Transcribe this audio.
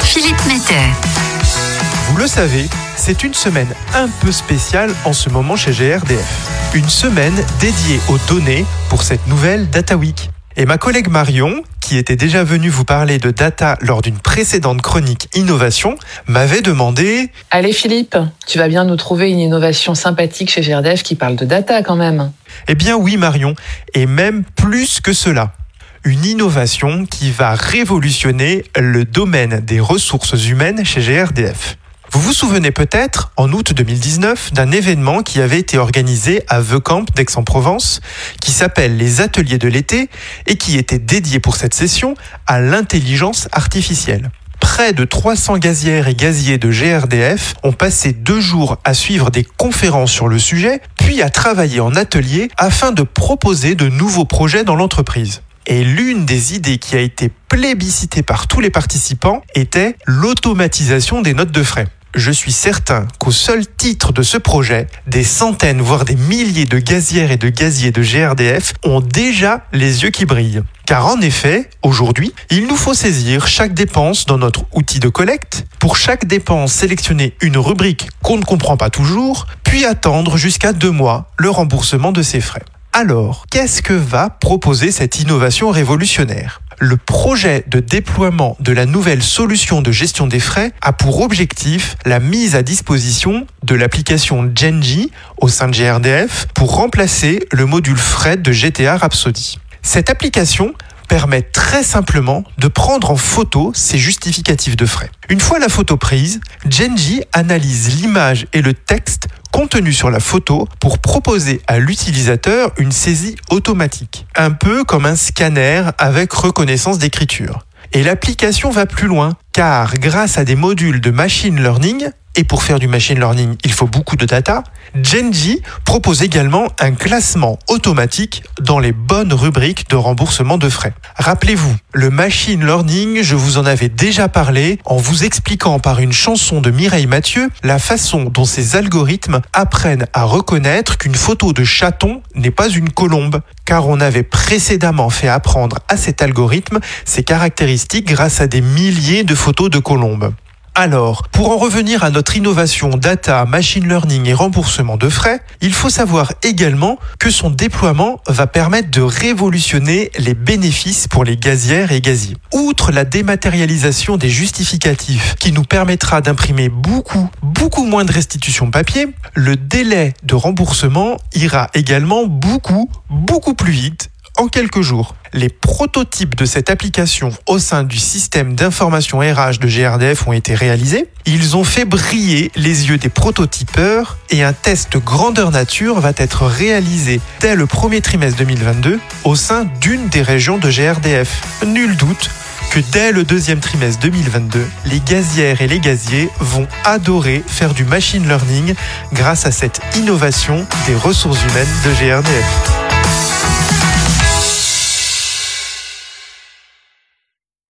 Philippe Metter. Vous le savez, c'est une semaine un peu spéciale en ce moment chez GRDF. Une semaine dédiée aux données pour cette nouvelle Data Week. Et ma collègue Marion, qui était déjà venue vous parler de data lors d'une précédente chronique innovation, m'avait demandé Allez Philippe, tu vas bien nous trouver une innovation sympathique chez GRDF qui parle de data quand même. Eh bien oui Marion, et même plus que cela. Une innovation qui va révolutionner le domaine des ressources humaines chez GRDF. Vous vous souvenez peut-être, en août 2019, d'un événement qui avait été organisé à The Camp d'Aix-en-Provence, qui s'appelle les Ateliers de l'été et qui était dédié pour cette session à l'intelligence artificielle. Près de 300 gazières et gaziers de GRDF ont passé deux jours à suivre des conférences sur le sujet, puis à travailler en atelier afin de proposer de nouveaux projets dans l'entreprise. Et l'une des idées qui a été plébiscitée par tous les participants était l'automatisation des notes de frais je suis certain qu'au seul titre de ce projet, des centaines, voire des milliers de gazières et de gaziers de GRDF ont déjà les yeux qui brillent. Car en effet, aujourd'hui, il nous faut saisir chaque dépense dans notre outil de collecte, pour chaque dépense sélectionner une rubrique qu'on ne comprend pas toujours, puis attendre jusqu'à deux mois le remboursement de ces frais. Alors, qu'est-ce que va proposer cette innovation révolutionnaire? Le projet de déploiement de la nouvelle solution de gestion des frais a pour objectif la mise à disposition de l'application Genji au sein de GRDF pour remplacer le module frais de GTA Rhapsody. Cette application permet très simplement de prendre en photo ces justificatifs de frais. Une fois la photo prise, Genji analyse l'image et le texte contenu sur la photo pour proposer à l'utilisateur une saisie automatique, un peu comme un scanner avec reconnaissance d'écriture. Et l'application va plus loin, car grâce à des modules de machine learning, et pour faire du machine learning, il faut beaucoup de data, Genji propose également un classement automatique dans les bonnes rubriques de remboursement de frais. Rappelez-vous, le machine learning, je vous en avais déjà parlé en vous expliquant par une chanson de Mireille Mathieu la façon dont ces algorithmes apprennent à reconnaître qu'une photo de chaton n'est pas une colombe, car on avait précédemment fait apprendre à cet algorithme ses caractéristiques grâce à des milliers de photos de colombes. Alors, pour en revenir à notre innovation data, machine learning et remboursement de frais, il faut savoir également que son déploiement va permettre de révolutionner les bénéfices pour les gazières et gaziers. Outre la dématérialisation des justificatifs qui nous permettra d'imprimer beaucoup, beaucoup moins de restitution papier, le délai de remboursement ira également beaucoup, beaucoup plus vite en quelques jours. Les prototypes de cette application au sein du système d'information RH de GRDF ont été réalisés. Ils ont fait briller les yeux des prototypeurs et un test grandeur nature va être réalisé dès le premier trimestre 2022 au sein d'une des régions de GRDF. Nul doute que dès le deuxième trimestre 2022, les gazières et les gaziers vont adorer faire du machine learning grâce à cette innovation des ressources humaines de GRDF.